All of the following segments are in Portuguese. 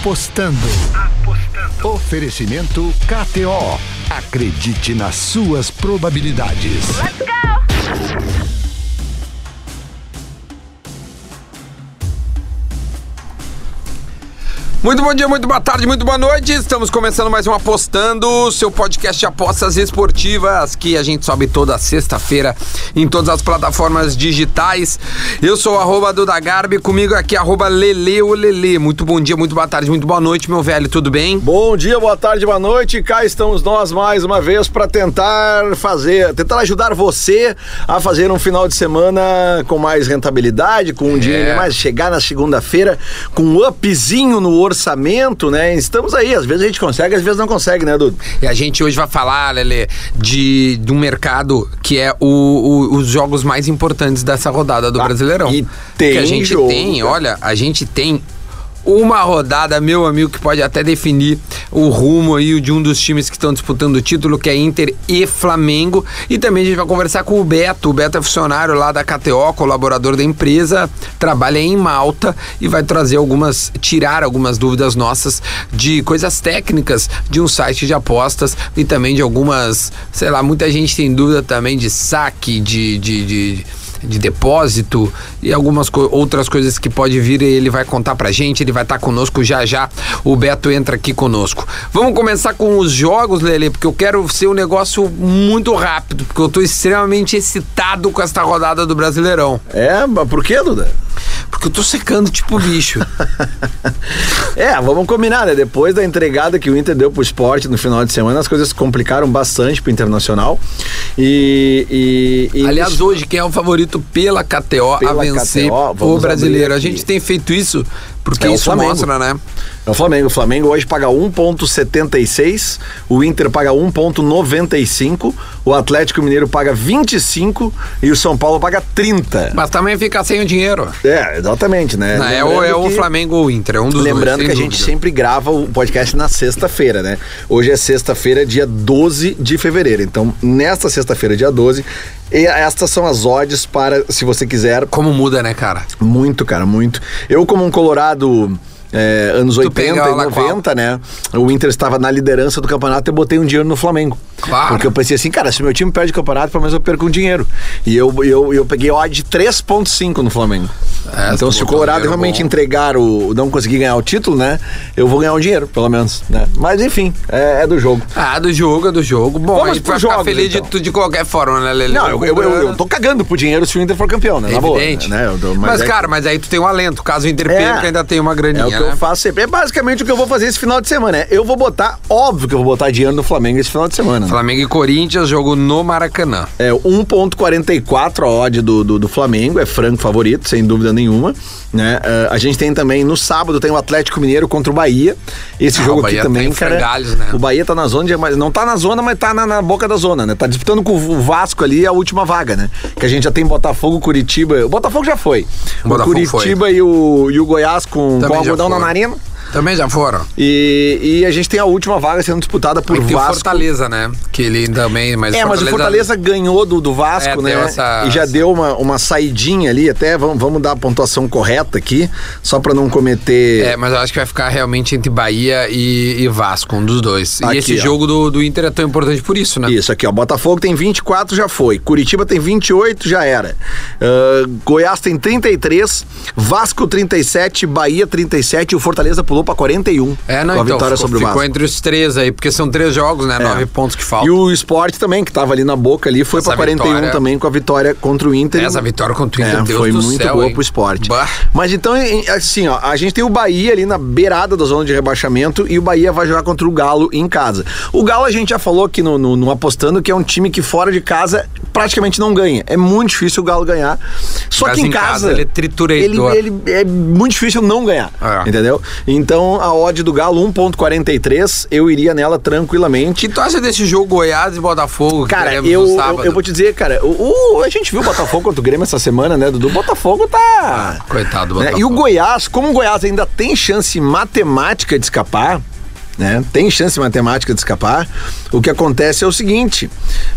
Apostando. Apostando. Oferecimento KTO. Acredite nas suas probabilidades. Let's go! Muito bom dia, muito boa tarde, muito boa noite. Estamos começando mais um Apostando, seu podcast de apostas esportivas, que a gente sobe toda sexta-feira em todas as plataformas digitais. Eu sou o arroba Duda Garbi, comigo aqui arroba Lele Lele. Muito bom dia, muito boa tarde, muito boa noite, meu velho, tudo bem? Bom dia, boa tarde, boa noite. Cá estamos nós mais uma vez para tentar fazer, tentar ajudar você a fazer um final de semana com mais rentabilidade, com um é. dinheiro mais, chegar na segunda-feira com um upzinho no orçamento, né? Estamos aí, às vezes a gente consegue, às vezes não consegue, né, Dudu? E a gente hoje vai falar, Lele, de, de um mercado que é o, o, os jogos mais importantes dessa rodada do ah, Brasileirão. E tem que a gente jogo, tem, olha, a gente tem uma rodada, meu amigo, que pode até definir o rumo aí de um dos times que estão disputando o título, que é Inter e Flamengo. E também a gente vai conversar com o Beto. O Beto é funcionário lá da KTO, colaborador da empresa, trabalha em Malta e vai trazer algumas, tirar algumas dúvidas nossas de coisas técnicas de um site de apostas e também de algumas, sei lá, muita gente tem dúvida também de saque, de, de, de de depósito e algumas co outras coisas que pode vir ele vai contar pra gente, ele vai estar tá conosco já já. O Beto entra aqui conosco. Vamos começar com os jogos, Lele, porque eu quero ser um negócio muito rápido, porque eu tô extremamente excitado com esta rodada do Brasileirão. É, mas por que, Duda? Porque eu tô secando tipo bicho. é, vamos combinar, né? Depois da entregada que o Inter deu pro esporte no final de semana, as coisas complicaram bastante pro Internacional. E. e, e Aliás, hoje, quem é o favorito pela KTO pela a vencer KTO, o brasileiro? A gente tem feito isso porque é isso mostra, né? É o Flamengo. O Flamengo hoje paga 1,76, o Inter paga 1,95, o Atlético Mineiro paga 25 e o São Paulo paga 30. Mas também fica sem o dinheiro. É, exatamente, né? Não, é o, é o Flamengo ou o Inter, é um dos Lembrando dois, que a gente sempre grava o podcast na sexta-feira, né? Hoje é sexta-feira, dia 12 de fevereiro. Então, nesta sexta-feira, dia 12, e estas são as odds para, se você quiser. Como muda, né, cara? Muito, cara, muito. Eu, como um colorado é, anos tu 80 e 90, né? O Inter estava na liderança do campeonato e eu botei um dinheiro no Flamengo. Claro. Porque eu pensei assim, cara, se meu time perde o campeonato, pelo menos eu perco um dinheiro. E eu, eu, eu peguei odd de 3,5 no Flamengo. É, então, se o Colorado realmente bom. entregar o. não conseguir ganhar o título, né? Eu vou ganhar um dinheiro, pelo menos. Né? Mas enfim, é, é do jogo. Ah, do jogo, é do jogo. Bom, Vamos a gente vai jogos, ficar feliz então. de, de qualquer forma, né, Lele? Não, eu, eu, eu, eu, tô cagando pro dinheiro se o Inter for campeão, né? Na Evidente. boa. Né? mas, mas é cara, mas aí tu tem um alento. Caso o Inter perca, ainda tem uma graninha. É que né? eu faço sempre. É basicamente o que eu vou fazer esse final de semana. Eu vou botar, óbvio que eu vou botar dinheiro no Flamengo esse final de semana. Né? Flamengo e Corinthians, jogo no Maracanã. É 1,44 a odd do, do, do Flamengo, é franco favorito, sem dúvida nenhuma. Né? Uh, a gente tem também, no sábado, tem o Atlético Mineiro contra o Bahia. Esse ah, jogo aqui também, cara. Né? O Bahia tá na zona, de, mas não tá na zona, mas tá na, na, boca da zona, né? Tá disputando com o Vasco ali a última vaga, né? Que a gente já tem Botafogo, Curitiba. O Botafogo já foi. O, o Curitiba foi. E, o, e o Goiás com, com o algodão na narina. Também já foram. E, e a gente tem a última vaga sendo disputada por Aí Vasco. Tem o Fortaleza, né? Que ele também, mas É, Fortaleza... mas o Fortaleza ganhou do, do Vasco, é, né? Essa... E já deu uma, uma saidinha ali, até vamos, vamos dar a pontuação correta aqui, só para não cometer. É, mas eu acho que vai ficar realmente entre Bahia e, e Vasco, um dos dois. Aqui, e esse ó. jogo do, do Inter é tão importante por isso, né? Isso aqui, ó. Botafogo tem 24, já foi. Curitiba tem 28, já era. Uh, Goiás tem 33, Vasco 37, Bahia 37 e o Fortaleza pulou pra 41. É, não, com a então, vitória ficou, sobre o Vasco. Ficou entre os três aí, porque são três jogos, né? É. Nove pontos que faltam. E o esporte também, que tava ali na boca ali, foi Essa pra 41 vitória... também com a vitória contra o Inter. Essa vitória contra o Inter, é, Deus Foi muito céu, boa hein? pro esporte. Bah. Mas então, assim, ó, a gente tem o Bahia ali na beirada da zona de rebaixamento e o Bahia vai jogar contra o Galo em casa. O Galo a gente já falou aqui no, no, no Apostando que é um time que fora de casa praticamente não ganha. É muito difícil o Galo ganhar. Só Mas que em, em casa, casa, ele é triturador. Ele, ele é muito difícil não ganhar. É. Entendeu? Então a odd do Galo 1.43, eu iria nela tranquilamente. Que tu acha desse jogo Goiás e Botafogo? Cara, eu, eu, eu, vou te dizer, cara, o, o, a gente viu o Botafogo contra o Grêmio essa semana, né, Dudu? O Botafogo tá... Ah, coitado do né? Botafogo. E o Goiás, como o Goiás ainda tem chance matemática de escapar, né? Tem chance matemática de escapar. O que acontece é o seguinte: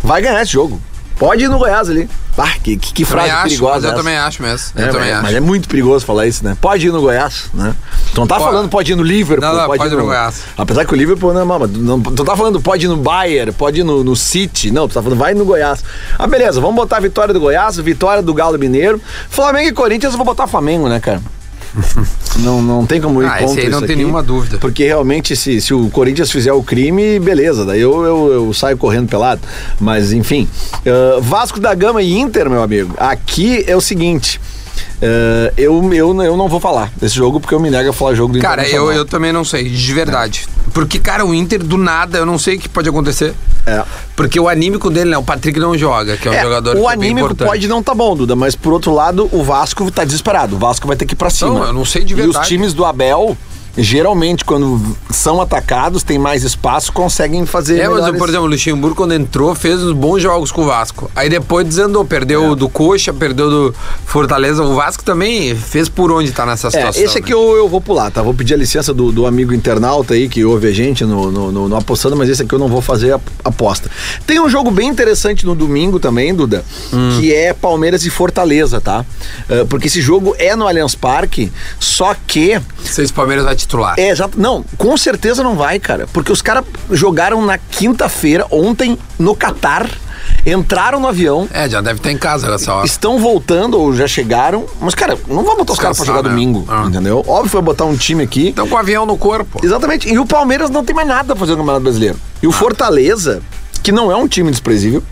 vai ganhar esse jogo. Pode ir no Goiás ali. Ah, que, que, frase acho, perigosa. Mas eu também acho mesmo. Eu é, também mas, acho. Mas é muito perigoso falar isso, né? Pode ir no Goiás, né? Tu não tá Pô, falando pode ir no Liverpool, Não, não, pode, pode ir no... no Goiás. Apesar que o Liverpool, não, mama, não, tu tá falando pode ir no Bayern, pode ir no, no City. Não, tu tá falando vai no Goiás. Ah, beleza, vamos botar a vitória do Goiás, vitória do Galo Mineiro. Flamengo e Corinthians, eu vou botar Flamengo, né, cara? não, não tem como ir Ah, esse contra aí não isso tem aqui, nenhuma dúvida. Porque realmente, se, se o Corinthians fizer o crime, beleza, daí eu, eu, eu saio correndo pelado. Mas, enfim. ah, Vasco da Gama e Inter, meu amigo, aqui é o seguinte. Ah, eu, eu, eu não vou falar desse jogo porque eu me nego a falar jogo do Cara, eu, eu também não sei, de verdade. Porque, cara, o Inter, do nada, eu não sei o que pode acontecer. É. Porque o anímico dele, né? O Patrick não joga, que é um É, jogador o que é anímico pode não tá bom, Duda, mas por outro lado, o Vasco tá desesperado. O Vasco vai ter que ir pra cima. Não, eu não sei de E os verdade. times do Abel, geralmente, quando são atacados, tem mais espaço, conseguem fazer. É, mas, por exemplo, o Luxemburgo, quando entrou, fez uns bons jogos com o Vasco. Aí depois desandou, É. perdeu do Coxa, perdeu do Fortaleza. O Vasco também fez por onde tá nessa É, situação. esse aqui eu, eu vou pular, tá? Vou pedir a licença do, do amigo internauta aí que ouve a gente no, no, no- no apostando, mas esse aqui eu não vou fazer a aposta. Tem um jogo bem interessante no domingo também, Duda, Hum. que é Palmeiras e Fortaleza, tá? Eh, porque esse jogo é no Allianz Parque, só que né? Se o Palmeiras vai titular. É, exato. Não, com certeza não vai, cara. Porque os caras jogaram na quinta-feira, ontem, no Catar, entraram no avião, É, já deve estar em casa nessa hora. estão voltando ou já chegaram. Mas, cara, não vai botar os caras pra jogar né? domingo, Ah. entendeu? Óbvio que vai botar um time aqui. Estão com o avião no corpo. Exatamente. E o Palmeiras não tem mais nada pra fazer no Campeonato Brasileiro. E o Fortaleza, que não é um time desprezível,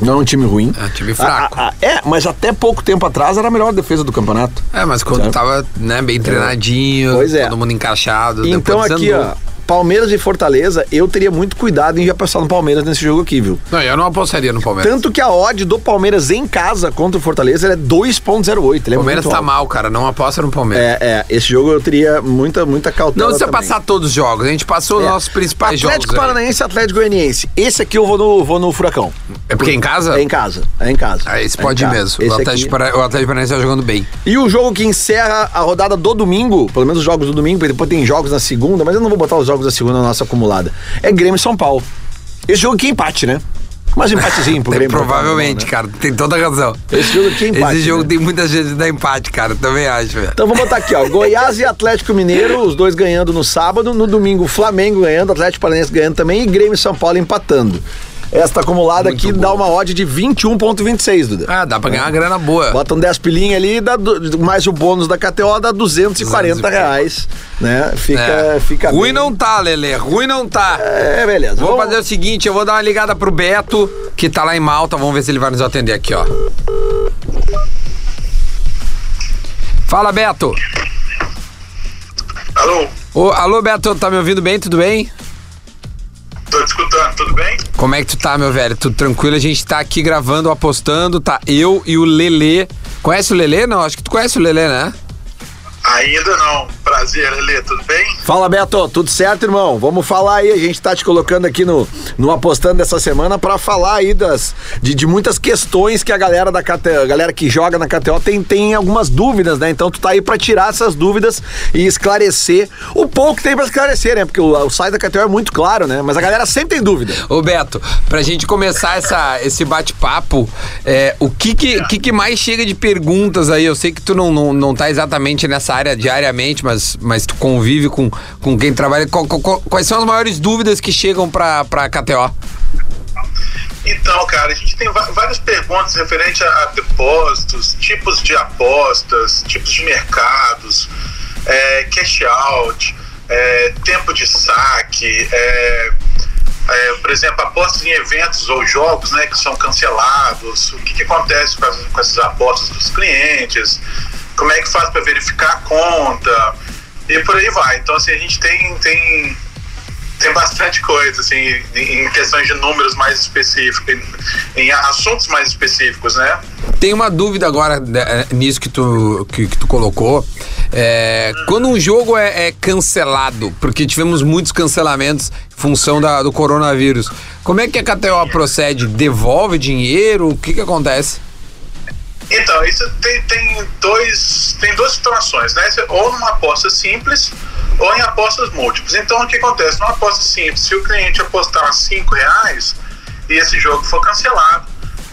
não é um time ruim. É um time fraco. A- a- é, mas até pouco tempo atrás era a melhor defesa do campeonato. É, mas quando Certo. tava né, bem treinadinho, Pois é. todo mundo encaixado. Então aqui, ó, Palmeiras e Fortaleza, eu teria muito cuidado em já passar no Palmeiras nesse jogo aqui, viu? Não, eu não apostaria no Palmeiras. Tanto que a odd do Palmeiras em casa contra o Fortaleza é 2.08. Ele é O Palmeiras tá alto. mal, cara. Não aposta no Palmeiras. É, é, esse jogo eu teria muita, muita cautela Não precisa passar todos os jogos. A gente passou os É. nossos principais Atlético jogos. aí. Paranaense e Atlético Goianiense. Esse aqui eu vou no, vou no Furacão. É porque é em casa? É em casa. É em casa. Ah, esse É pode ir casa. mesmo. Esse O Atlético, aqui- Para- o Atlético Paranaense tá jogando bem. E o jogo que encerra a rodada do domingo, pelo menos os jogos do domingo, porque depois tem jogos na segunda, mas eu não vou botar os jogos da segunda nossa acumulada. É Grêmio e São Paulo. Esse jogo aqui é empate, né? Mas empatezinho pro É, Grêmio. provavelmente, né? cara. Tem toda a razão. Esse jogo aqui é empate. Esse jogo né? tem muita de dar empate, cara. Também acho, velho. Então vamos botar aqui, ó. Goiás e Atlético Mineiro, os dois ganhando no sábado. No domingo, Flamengo ganhando, Atlético Paranaense ganhando também e Grêmio e São Paulo empatando. Esta acumulada Muito aqui boa. dá uma odd de 21,26, Duda. Ah, dá pra ganhar uma grana boa. Bota um 10 pilinha ali, dá du- mais o bônus da KTO, dá 240 reais, né? Fica, É. fica Ruim bem. não tá, Lelê. Ruim não tá. É, beleza. Vou Vamos- fazer o seguinte, eu vou dar uma ligada pro Beto, que tá lá em Malta. Vamos ver se ele vai nos atender aqui, ó. Fala, Beto. Alô, Ô, alô, Beto, tá me ouvindo bem? Tudo bem? Tô te escutando, tudo bem? Como é que tu tá, meu velho? Tudo tranquilo? A gente tá aqui gravando, apostando, tá eu e o Lelê. Conhece o Lelê? Não, acho que tu conhece o Lelê, né? Ainda não. Prazer, Lelê, tudo bem? Fala, Beto, tudo certo, irmão? Vamos falar aí, a gente tá te colocando aqui no, no Apostando dessa semana pra falar aí das, de, de muitas questões que a galera da KTO, galera que joga na KTO tem, tem algumas dúvidas, né? Então tu tá aí pra tirar essas dúvidas e esclarecer o pouco que tem pra esclarecer, né? Porque o, o site da KTO é muito claro, né? Mas a galera sempre tem dúvida. Ô Beto, pra gente começar essa, esse bate-papo, é, o que que, que que mais chega de perguntas aí? Eu sei que tu não, não, não tá exatamente nessa área diariamente, mas, mas tu convive com, com quem trabalha. Qual- qual- quais são as maiores dúvidas que chegam pra, pra KTO? Então, cara, a gente tem várias perguntas referentes a, a depósitos, tipos de apostas, tipos de mercados, é, cash out, é, tempo de saque, é, é, por exemplo, apostas em eventos ou jogos né, que são cancelados, o que, que acontece com, as- com essas apostas dos clientes, como é que faz para verificar a conta e por aí vai. Então, assim, a gente tem, tem tem bastante coisa, assim, em questões de números mais específicos, em, em assuntos mais específicos, né? Tem uma dúvida agora né, nisso que tu, que, que tu colocou. É, quando um jogo é, é cancelado, porque tivemos muitos cancelamentos em função da- do coronavírus, como é que a KTO procede? Devolve dinheiro? O que que acontece? Então, isso tem, tem, dois, tem duas situações, né? Ou numa aposta simples ou em apostas múltiplas. Então, o que acontece? Numa aposta simples, se o cliente apostar 5 reais e esse jogo for cancelado,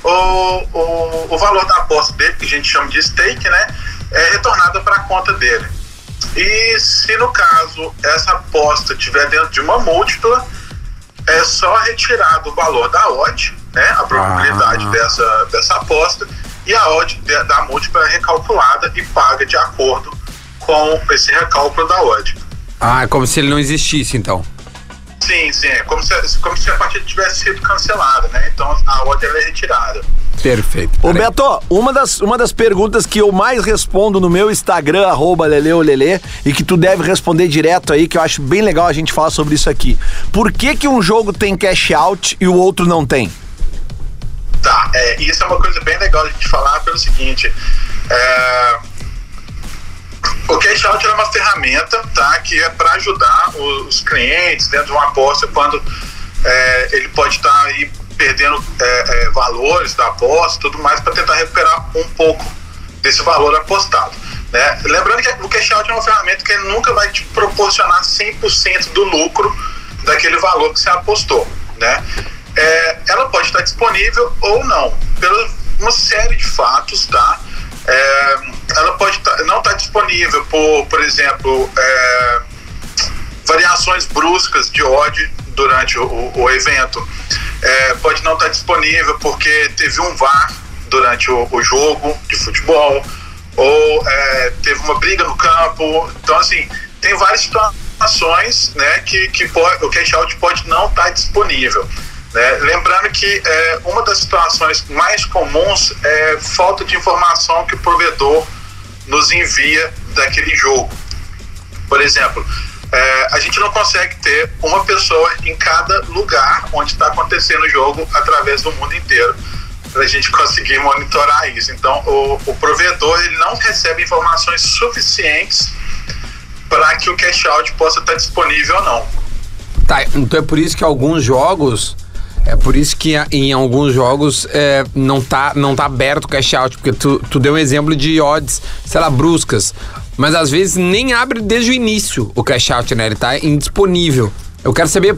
o, o, o valor da aposta dele, que a gente chama de stake, né? É retornado para a conta dele. E se no caso essa aposta estiver dentro de uma múltipla, é só retirar do valor da odd, né, a probabilidade ah. dessa, dessa aposta, e a odd da múltipla é recalculada e paga de acordo com esse recálculo da odd. Ah, é como se ele não existisse, então. Sim, sim. É como se, como se a partida tivesse sido cancelada, né? Então a odd é retirada. Perfeito. Ô Beto, uma das, uma das perguntas que eu mais respondo no meu Instagram, arroba leleolele, e que tu deve responder direto aí, que eu acho bem legal a gente falar sobre isso aqui. Por que que um jogo tem cash out e o outro não tem? Tá, é, isso é uma coisa bem legal a gente falar pelo seguinte, é, o cash out é uma ferramenta, tá, que é para ajudar os, clientes dentro de uma aposta quando é, ele pode estar tá aí perdendo é, é, valores da aposta, tudo mais para tentar recuperar um pouco desse valor apostado. Né? Lembrando que o cash out é uma ferramenta que nunca vai te proporcionar 100% do lucro daquele valor que você apostou. Né? É, ela pode estar disponível ou não, pela uma série de fatos, tá? É, ela pode tá, não estar disponível por, por exemplo, é, variações bruscas de odd durante o, o evento. É, pode não estar disponível porque teve um VAR durante o, o jogo de futebol ou é, teve uma briga no campo. Então, assim, tem várias situações né, que, que pode, o cash out pode não estar disponível. Né? Lembrando que é, uma das situações mais comuns é falta de informação que o provedor nos envia daquele jogo. Por exemplo, é, a gente não consegue ter uma pessoa em cada lugar onde está acontecendo o jogo através do mundo inteiro para a gente conseguir monitorar isso. Então, o, o provedor ele não recebe informações suficientes para que o cash out possa estar disponível ou não. Tá, então é por isso que alguns jogos é por isso que em alguns jogos é, não, tá, não tá aberto o cash out, porque tu, tu deu um exemplo de odds, sei lá, bruscas. Mas às vezes nem abre desde o início o cash out, né? Ele tá indisponível. Eu quero saber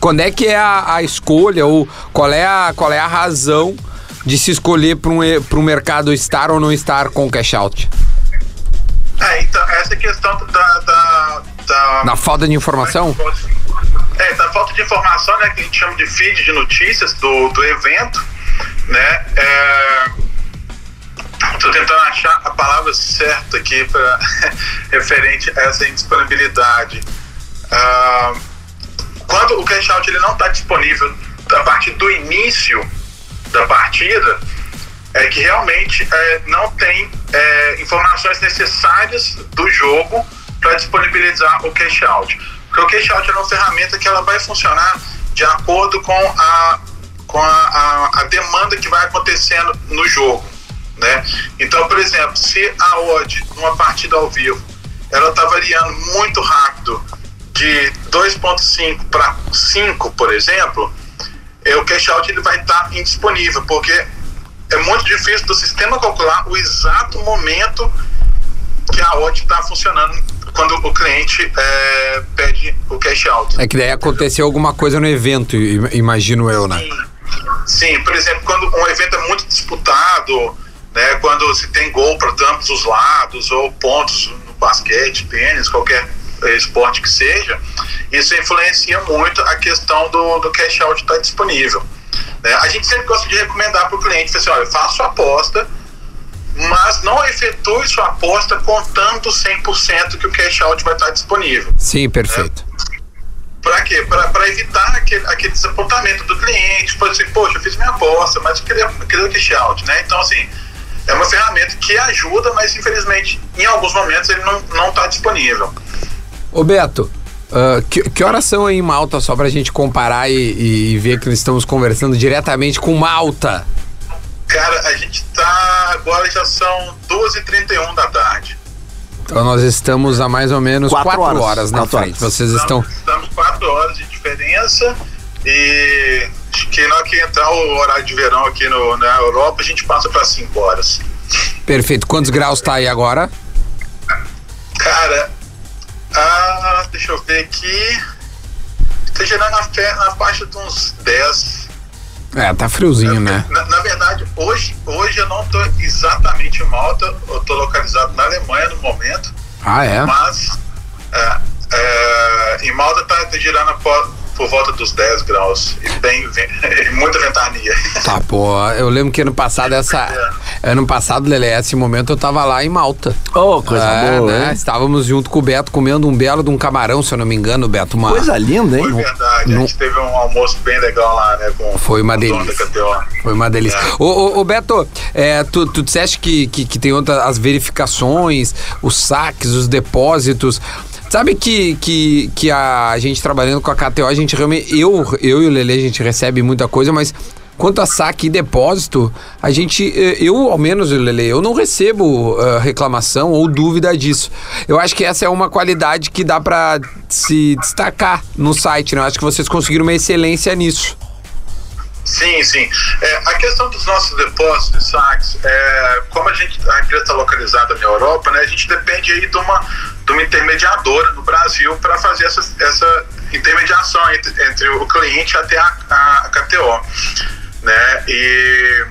quando é que é a, a, escolha ou qual é a, qual é a razão de se escolher para um, um mercado estar ou não estar com cash out. É, então, essa questão da, da, da... Na falta de informação? É, da falta de informação, né, que a gente chama de feed de notícias do, do evento, né, é, Estou tentando achar a palavra certa aqui para referente a essa indisponibilidade. Uh, quando o cash out ele não está disponível a partir do início da partida, é que realmente é, não tem é, informações necessárias do jogo para disponibilizar o cash out. Porque o cash out é uma ferramenta que ela vai funcionar de acordo com a, com a, a, a demanda que vai acontecendo no jogo. Né? Então, por exemplo, se a odd numa partida ao vivo ela está variando muito rápido de 2.5 para 5, por exemplo, é, o cash out ele vai estar tá indisponível, porque é muito difícil do sistema calcular o exato momento que a odd está funcionando quando o cliente é, pede o cash out. É que daí aconteceu alguma coisa no evento, imagino eu, né? Sim, Sim. por exemplo, quando um evento é muito disputado, né, quando se tem gol para ambos os lados, ou pontos no basquete, tênis, qualquer esporte que seja, isso influencia muito a questão do, do cash out estar tá disponível. Né? A gente sempre gosta de recomendar para o cliente, assim, olha, faça a aposta, mas não efetue sua aposta contando 100% que o cash out vai estar disponível. Sim, perfeito. Né? Para quê? Para evitar aquele, aquele desapontamento do cliente, tipo assim, poxa, eu fiz minha aposta, mas eu queria, eu queria o cash out, né? Então, assim, é uma ferramenta que ajuda, mas infelizmente em alguns momentos ele não está disponível. Ô Beto, uh, que, que horas são aí em Malta, só para a gente comparar e, e ver que nós estamos conversando diretamente com Malta? Cara, a gente tá. Agora já são 12h31 da tarde. Então nós estamos a mais ou menos 4 horas, horas na frente. Horas. Vocês estamos, estão. Estamos 4 horas de diferença e que na hora que entrar o horário de verão aqui no, na Europa, a gente passa para 5 horas. Perfeito. Quantos graus tá aí agora? Cara, ah, deixa eu ver aqui. Tá gerando na, na faixa de uns 10, é, tá friozinho, né? Na, na, verdade, hoje, hoje eu não tô exatamente em Malta, eu tô localizado na Alemanha no momento, Ah, é? Mas é, é, em Malta tá girando por, volta dos 10 graus e bem, muita ventania. Tá, pô, eu lembro que ano passado essa. Ano passado, Lelé, esse momento eu tava lá em Malta. Oh, coisa É, boa, né? Estávamos junto com o Beto comendo um belo de um camarão, se eu não me engano, Beto. Uma, Coisa linda, Foi hein? verdade, não- a gente teve um almoço bem legal lá, né? Com, Foi uma delícia. Foi uma delícia. É. Ô, ô, ô, Beto, é, tu, tu disseste que, que, que tem outras as verificações, os saques, os depósitos. Sabe que, que, que a gente trabalhando com a KTO, a gente realmente. Eu, eu e o Lele, a gente recebe muita coisa, mas quanto a saque e depósito, a gente. eh, Eu, ao menos, Lele, eu não recebo eh, reclamação ou dúvida disso. Eu acho que essa é uma qualidade que dá pra se destacar no site, né? Eu acho que vocês conseguiram uma excelência nisso. Sim, sim. É, a questão dos nossos depósitos e saques, é, como a gente a empresa está localizada na Europa, né, a gente depende aí de uma, de uma intermediadora no Brasil para fazer essa, essa intermediação entre, entre o cliente até a, a, a KTO. Né? E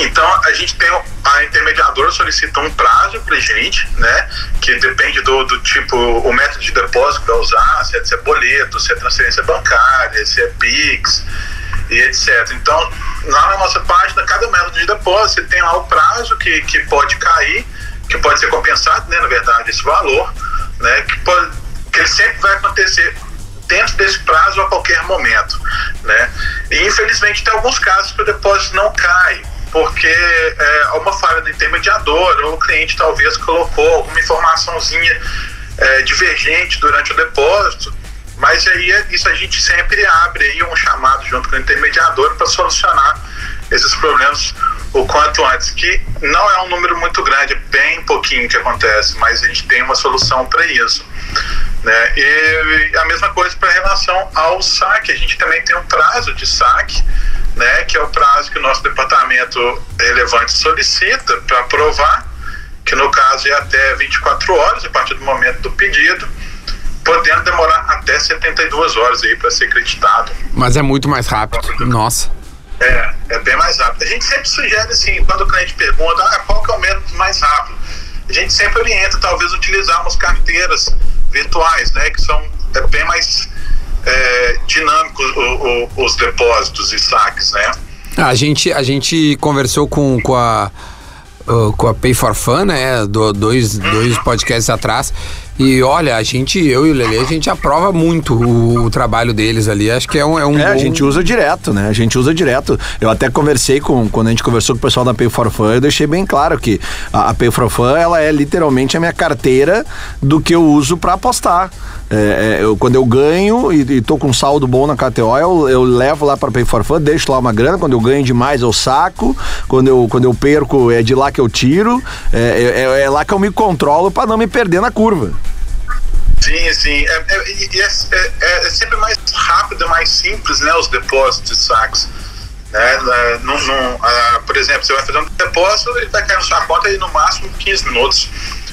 então a gente tem a intermediadora solicita um prazo pra gente, né? Que depende do, do tipo, o método de depósito que vai usar, se é, se é boleto, se é transferência bancária, se é Pix e etc. Então, lá na nossa página, cada método de depósito tem lá o prazo que, que pode cair, que pode ser compensado, né? Na verdade, esse valor, né? Que, pode, que ele sempre vai acontecer dentro desse prazo a qualquer momento, né? E infelizmente tem alguns casos que o depósito não cai, porque é uma falha do intermediador ou o cliente talvez colocou alguma informaçãozinha é, divergente durante o depósito, mas aí é- isso a gente sempre abre aí um chamado junto com o intermediador para solucionar esses problemas o quanto antes, que não é um número muito grande, é bem pouquinho que acontece, mas a gente tem uma solução para isso. Né? E a mesma coisa para relação ao saque, a gente também tem um prazo de saque, né? que é o prazo que o nosso departamento relevante solicita para aprovar, que no caso é até 24 horas a partir do momento do pedido, podendo demorar até 72 horas aí para ser acreditado. Mas é muito mais rápido. Nossa. É, é bem mais rápido. A gente sempre sugere assim, quando o cliente pergunta ah, qual que é o método mais rápido, a gente sempre orienta talvez utilizarmos carteiras virtuais, né, que são é, bem mais é, dinâmicos o- o- os depósitos e saques, né? A gente, a gente conversou com, com a. uh, Com a Pay for Fun, né? Do, dois, dois podcasts atrás. E olha, a gente, eu e o Lele, a gente aprova muito o, o trabalho deles ali. Acho que é um. É, um É, a bom- gente usa direto, né? A gente usa direto. Eu até conversei com, quando a gente conversou com o pessoal da Pay for Fun, eu deixei bem claro que a, a Pay for Fun, ela é literalmente a minha carteira do que eu uso pra apostar. É, é, eu, quando eu ganho e, e tô com um saldo bom na KTO, eu, eu levo lá pra Pay for Fun, deixo lá uma grana. Quando eu ganho demais, eu saco. Quando eu, quando eu perco, é de lá que eu tiro. É, é- é lá que eu me controlo pra não me perder na curva. Sim, sim. É, é, e- e é, é- é sempre mais rápido, mais simples, né? Os depósitos e saques. Né? É, não- não, ah, por exemplo, você vai fazer um depósito, ele vai cair na sua conta em no máximo 15 minutos.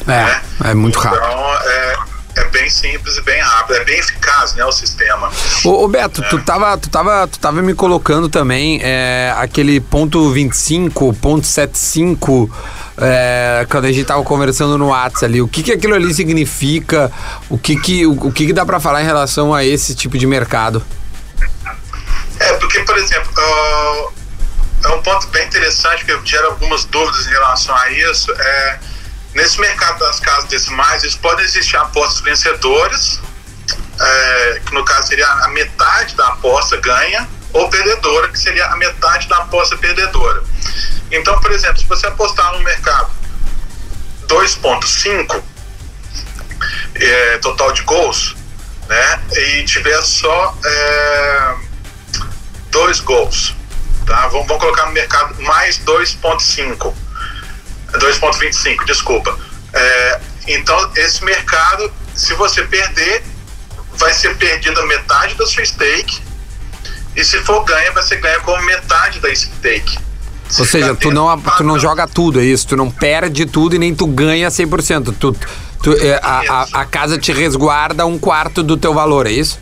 né? É, é muito rápido. Então, é, é bem simples e bem rápido. É bem eficaz, né? O sistema. Ô, ô, Beto, tu tava, tu, tava, tu tava me colocando também é, aquele ponto 25, ponto 75, é, quando a gente tava conversando no WhatsApp ali. O que que aquilo ali significa? O que que, o, o que que dá pra falar em relação a esse tipo de mercado? É, porque, por exemplo, ah, é um ponto bem interessante que gera algumas dúvidas em relação a isso. É, nesse mercado das casas decimais, eles podem existir apostas vencedoras, é, que no caso seria a metade da aposta ganha, ou perdedora, que seria a metade da aposta perdedora. Então, por exemplo, se você apostar no mercado 2.5 é, total de gols, né, e tiver só é, dois gols, tá? Vamos, vamos colocar no mercado mais 2.5, 2.25, desculpa. É, então, esse mercado, se você perder, vai ser perdida metade da sua stake, e se for ganha, vai ser ganha com metade da stake. Ou Se seja, tu não, tu não joga tudo, é isso? Tu não perde tudo e nem tu ganha 100%. Tu, tu, é, a, a, a casa te resguarda um quarto do teu valor, é isso?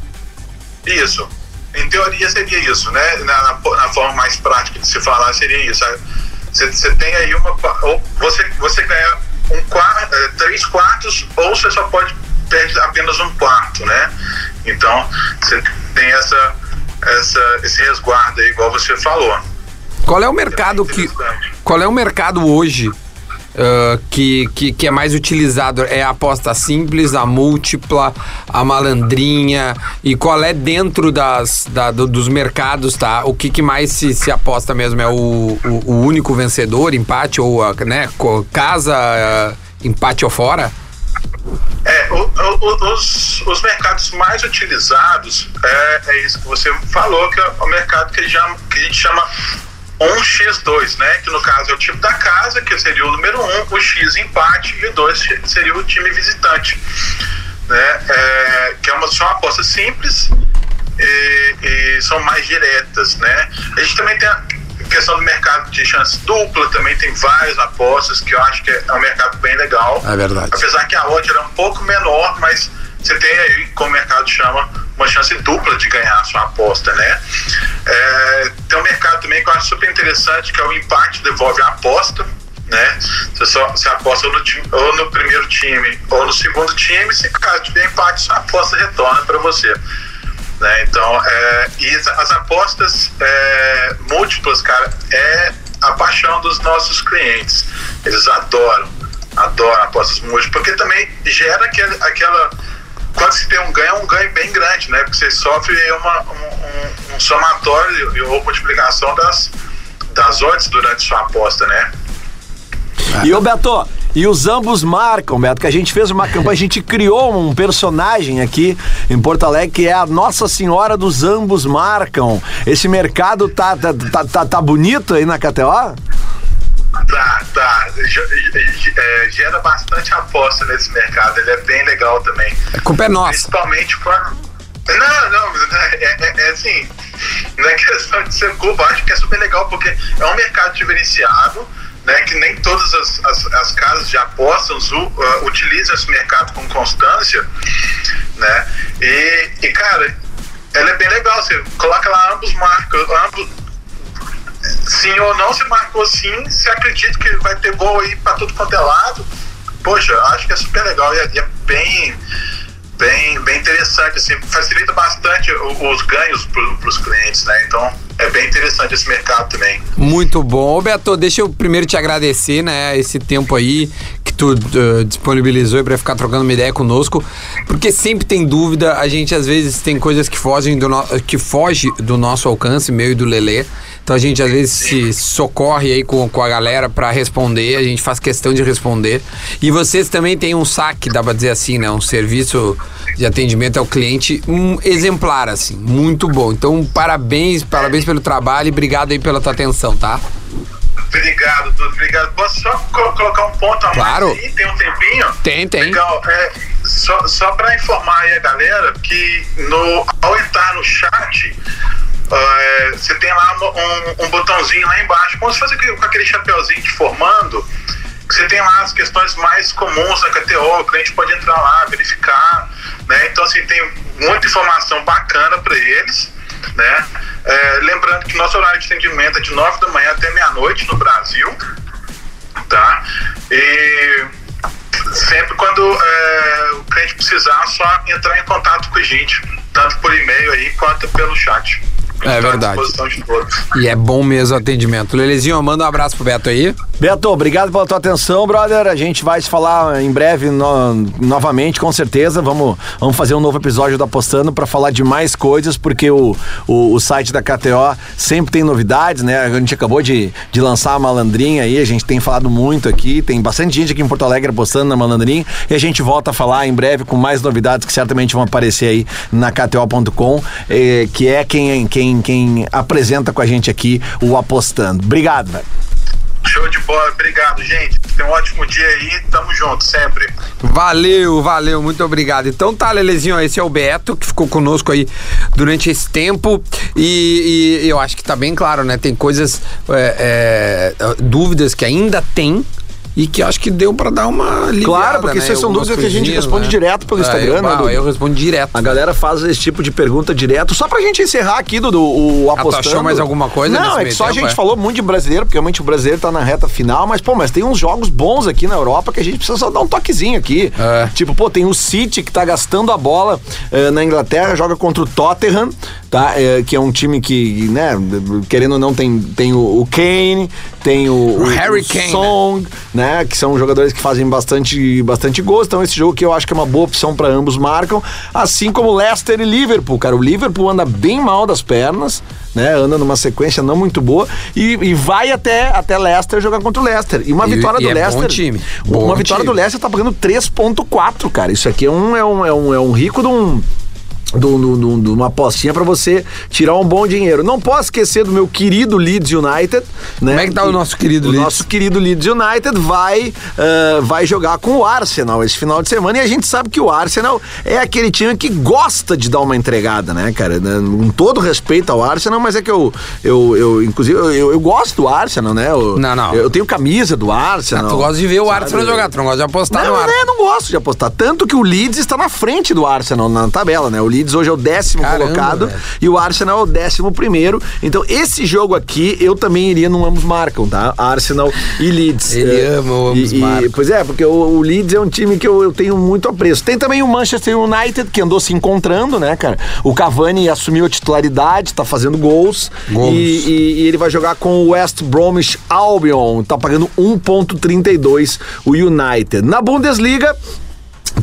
Isso. Em teoria seria isso, né? Na, na, na forma mais prática de se falar seria isso. Você, você tem aí uma. Você, você ganha um quarto, três três quartos ou você só pode perder apenas um quarto, né? Então você tem essa, essa, esse resguardo aí, igual você falou. Qual é o mercado que. Qual é o mercado hoje uh, que, que, que, é mais utilizado? É a aposta simples, a múltipla, a malandrinha? E qual é dentro das, da, do, dos mercados, tá? O que, que mais se, se aposta mesmo? É o, o, o único vencedor, empate, ou né, casa, uh, empate ou fora? É, o, o, os, os mercados mais utilizados é, é isso que você falou, que é o mercado que, já, que a gente chama 1x2, né? Que no caso é o time da casa, que seria o número 1, um, o X empate e o 2 seria o time visitante. Né? É, que é uma, são apostas simples e, e, são mais diretas, né? A gente também tem a questão do mercado de chance dupla, também tem várias apostas que eu acho que é um mercado bem legal. É verdade. Apesar que a odd é um pouco menor, mas você tem aí, como o mercado chama, uma chance dupla de ganhar a sua aposta, né? É, tem um mercado também que eu acho super interessante, que é o empate devolve a aposta, né? Você só você aposta no time, ou no primeiro time ou no segundo time, se caso tiver empate, sua aposta retorna para você. Né? Então, é, e as apostas é, múltiplas, cara, é a paixão dos nossos clientes. Eles adoram, adoram apostas múltiplas, porque também gera aquele, aquela quando se tem um ganho, é um ganho bem grande, né? Porque você sofre uma, um, um, somatório ou multiplicação das, das odds durante sua aposta, né? E o Beto, e os ambos marcam, Beto, que a gente fez uma campanha, a gente criou um personagem aqui em Porto Alegre que é a Nossa Senhora dos Ambos Marcam. Esse mercado tá, tá, tá, tá, tá bonito aí na KTO? Tá, tá. É, gera bastante aposta nesse mercado. Ele é bem legal também. A culpa é nossa. Principalmente quando. Não, não, é, é, é, assim. Não é questão de ser culpa, acho que é super legal porque é um mercado diferenciado. Né, que nem todas as, as, as casas de apostas uh, utilizam esse mercado com constância, né? E, e cara, ela é bem legal. Você coloca lá ambos marcos, ambos, sim ou não, se marcou sim, se acredita que vai ter gol aí para tudo quanto é lado, poxa, acho que é super legal e é, é bem, bem, bem interessante, assim, facilita bastante os ganhos para os clientes, né? Então é bem interessante esse mercado também. Muito bom. Beto, deixa eu primeiro te agradecer, né, esse tempo aí tu uh, disponibilizou para ficar trocando uma ideia conosco, porque sempre tem dúvida, a gente às vezes tem coisas que fogem do, no, que foge do nosso alcance, meu e do Lelê. Então a gente às vezes se socorre aí com, com a galera para responder, a gente faz questão de responder. E vocês também têm um saque, dá pra dizer assim, né? Um serviço de atendimento ao cliente um exemplar, assim, muito bom. Então, parabéns, parabéns pelo trabalho e obrigado aí pela tua atenção, tá? Obrigado, Dudu, obrigado. Posso só colocar um ponto a claro. mais aí? Tem um tempinho? Tem, tem. Legal. É, só só para informar aí a galera que no, ao entrar no chat, uh, você tem lá um, um, botãozinho lá embaixo, como se fosse com aquele chapeuzinho de formando, você tem lá as questões mais comuns da KTO, o cliente pode entrar lá, verificar, né? Então, assim, tem muita informação bacana para eles, né? É, lembrando que nosso horário de atendimento é de 9 da manhã até meia-noite no Brasil, tá? E sempre quando é, o cliente precisar, só entrar em contato com a gente, tanto por e-mail aí quanto pelo chat. É verdade. E é bom mesmo o atendimento. Lelezinho, manda um abraço pro Beto aí. Beto, obrigado pela tua atenção, brother. A gente vai se falar em breve no, novamente, com certeza. Vamos, vamos fazer um novo episódio do Apostando para falar de mais coisas, porque o, o, o, site da KTO sempre tem novidades, né? A gente acabou de, de lançar a malandrinha aí, a gente tem falado muito aqui. Tem bastante gente aqui em Porto Alegre apostando na malandrinha e a gente volta a falar em breve com mais novidades que certamente vão aparecer aí na KTO.com, eh, que é quem, quem, quem apresenta com a gente aqui o Apostando. Obrigado, velho. Show de bola, obrigado, gente. Tenha um ótimo dia aí, tamo junto, sempre. Valeu, valeu, muito obrigado. Então tá, Lelezinho, esse é o Beto, que ficou conosco aí durante esse tempo. E, e eu acho que tá bem claro, né? Tem coisas, é, é, dúvidas que ainda tem e que acho que deu pra dar uma aliviada, Claro, porque né, essas são dúvidas que a gente responde né? direto pelo É, Instagram, eu, né, Dudu? eu respondo direto. A galera faz esse tipo de pergunta direto, só pra gente encerrar aqui do o tu apostando. achou mais alguma coisa Não, é que só a tempo, gente é? falou muito de brasileiro, porque realmente o brasileiro tá na reta final, mas pô, mas tem uns jogos bons aqui na Europa que a gente precisa só dar um toquezinho aqui. É. Tipo, pô, tem o City que tá gastando a bola eh, na Inglaterra, joga contra o Tottenham, tá? Eh, que é um time que, né, querendo ou não, tem, tem o, o Kane, tem o, O Harry Kane, Song, né? Que são jogadores que fazem bastante, bastante gols. Então, esse jogo que eu acho que é uma boa opção pra ambos marcam. Assim como Leicester e Liverpool, cara. O Liverpool anda bem mal das pernas, né? Anda numa sequência não muito boa. E, e vai até, até Leicester jogar contra o Leicester. E uma E- vitória e do é bom Leicester. time. Uma Bom vitória time. do Leicester tá pagando 3,4, cara. Isso aqui é um, é um, é um, é um rico de um de um- um- uma apostinha pra você tirar um bom dinheiro. Não posso esquecer do meu querido Leeds United, né? Como é que tá o nosso querido o Leeds? nosso querido Leeds United vai, ah, vai jogar com o Arsenal esse final de semana e a gente sabe que o Arsenal é aquele time que gosta de dar uma entregada, né, cara? né? Com todo respeito ao Arsenal, mas é que eu, eu, eu inclusive, eu, eu gosto do Arsenal, né? Eu, Não, não. Eu tenho camisa do Arsenal. tu gosta de ver o sabe? Arsenal jogar, tu não gosta de apostar Não, no Arsenal. né, não gosto de apostar. Tanto que o Leeds está na frente do Arsenal na tabela, né? O Leeds hoje é o décimo Caramba, colocado velho. e o Arsenal é o décimo primeiro. Então, esse jogo aqui, eu também iria no ambos marcam, tá? Arsenal e Leeds. Ele É, ama o ambos e- e- marcam. Pois é, porque o, o Leeds é um time que eu, eu tenho muito apreço. Tem também o Manchester United, que andou se encontrando, né, cara? O Cavani assumiu a titularidade, tá fazendo gols. Gols. E, e- e ele vai jogar com o West Bromwich Albion. Tá pagando 1,32 o United. Na Bundesliga.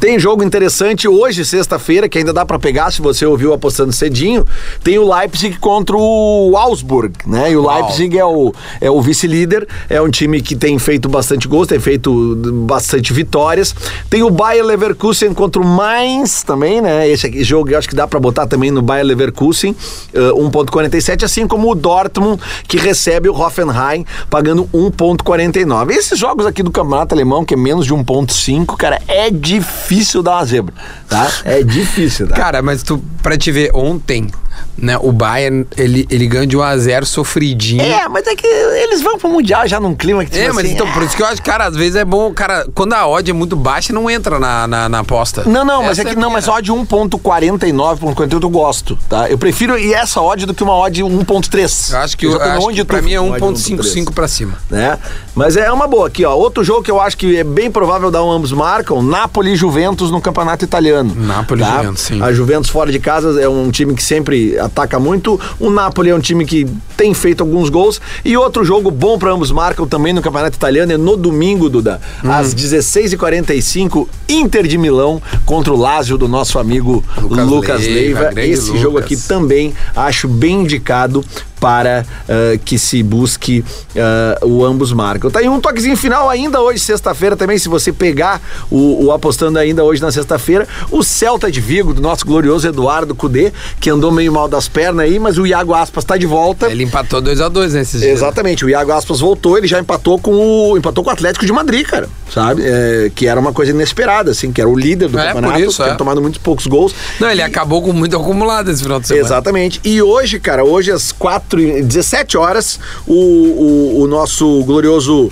Tem jogo interessante hoje, sexta-feira, que ainda dá pra pegar se você ouviu apostando cedinho. Tem o Leipzig contra o Augsburg, né? E o Uau. Leipzig é o, é o vice-líder, é um time que tem feito bastante gols, tem feito bastante vitórias. Tem o Bayer Leverkusen contra o Mainz também, né? Esse aqui, jogo eu acho que dá pra botar também no Bayer Leverkusen, eh, 1.47, assim como o Dortmund, que recebe o Hoffenheim, pagando 1.49. Esses jogos aqui do Campeonato Alemão, que é menos de 1.5, cara, é difícil dar uma zebra, tá? É difícil, tá? Cara, mas tu, pra te ver, ontem, né, o Bayern, ele, ele ganha de 1x0 sofridinho. É, mas é que eles vão pro Mundial já num clima que tipo É, mas assim, então, por isso que eu acho, cara, às vezes é bom, cara, quando a odd é muito baixa, não entra na, na, na aposta. Não, não, mas Essa é que a não, mas odd 1.49, 1.48 eu gosto, tá? Eu prefiro ir essa odd do que uma odd 1.3. Eu acho que, Eu eu acho que pra tu mim é com odd 1.55 pra cima. né? Mas é uma boa aqui, ó. Outro jogo que eu acho que é bem provável dar um ambos marcam, Napoli e Juventus no Campeonato Italiano. Napoli e Juventus, sim. A Juventus fora de casa é um time que sempre ataca muito. O Napoli é um time que tem feito alguns gols. E outro jogo bom para ambos marcam também no Campeonato Italiano é no domingo, Duda, Hum. às 16h45, Inter de Milão contra o Lazio do nosso amigo Lucas Lucas, Leiva, Leiva. Esse jogo Lucas. aqui também acho bem indicado para ah, que se busque ah, o ambos marcam. Tá aí um toquezinho final ainda hoje, sexta-feira também, se você pegar o, o apostando ainda hoje na sexta-feira, o Celta de Vigo, do nosso glorioso Eduardo Cudê, que andou meio mal das pernas aí, mas o Iago Aspas tá de volta. Ele empatou 2x2 nesses dias. Exatamente, o Iago Aspas voltou, ele já empatou com o empatou com o Atlético de Madrid, cara, sabe? É, que era uma coisa inesperada, assim, que era o líder do É, campeonato, isso, tinha é. tomado muitos poucos gols. Não, ele acabou com muito acumulado esse final de semana. Exatamente. E hoje, cara, hoje às 4 e 17 horas, o, o, o nosso glorioso.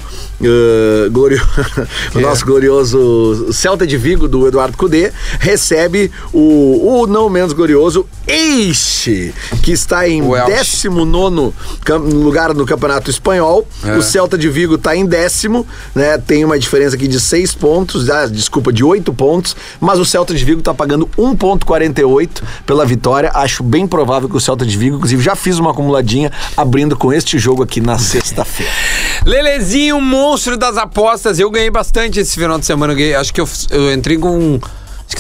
Glorio- o nosso glorioso Celta de Vigo do Eduardo Cudê recebe o, o não menos glorioso Eixe, que está em O Elche. 19 cam- lugar no Campeonato Espanhol. É. O Celta de Vigo está em décimo, né? Tem uma diferença aqui de 6 pontos, ah, desculpa, de 8 pontos, mas o Celta de Vigo está pagando 1,48 pela vitória. Acho bem provável que o Celta de Vigo, inclusive, já fiz uma acumuladinha abrindo com este jogo aqui na sexta-feira. Lelezinho, monstro das apostas. Eu ganhei bastante esse final de semana. Eu ganhei- acho que eu, eu entrei com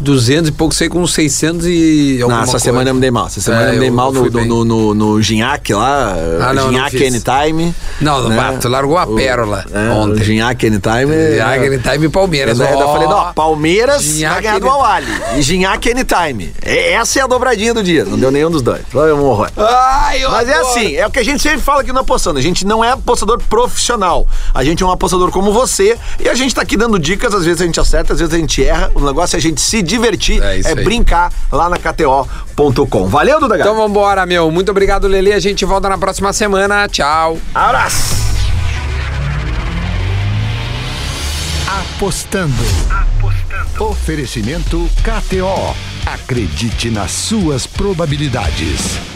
200 e pouco, sei com uns 600 e alguma Não, essa coisa. semana eu me dei mal. Essa semana É, eu me dei eu- mal eu no, no, no, no, Ginhaque lá. Ah, não, não Ginhaque fiz. Anytime. Não, né? tu largou a O- pérola é, ontem. O Ginhaque Anytime. Já, é- ele tá em Palmeiras. Eu ó. falei, não, Palmeiras Ginhaque vai ganhar do Awali. E Ginhaque Anytime. É- Essa é a dobradinha do dia. Não deu nenhum dos dois. Foi um horror. Ai, eu Mas é adoro. assim, é o que a gente sempre fala aqui no Apostando. A gente não é apostador profissional. A gente é um apostador como você e a gente tá aqui dando dicas. Às vezes a gente acerta, às vezes a gente erra. O negócio é a gente se divertir, É é, brincar lá na KTO.com. Valeu, Duda Então vambora, meu. Muito obrigado, Lele. A gente volta na próxima semana. Tchau. Abraço! Apostando. Apostando. Oferecimento KTO. Acredite nas suas probabilidades.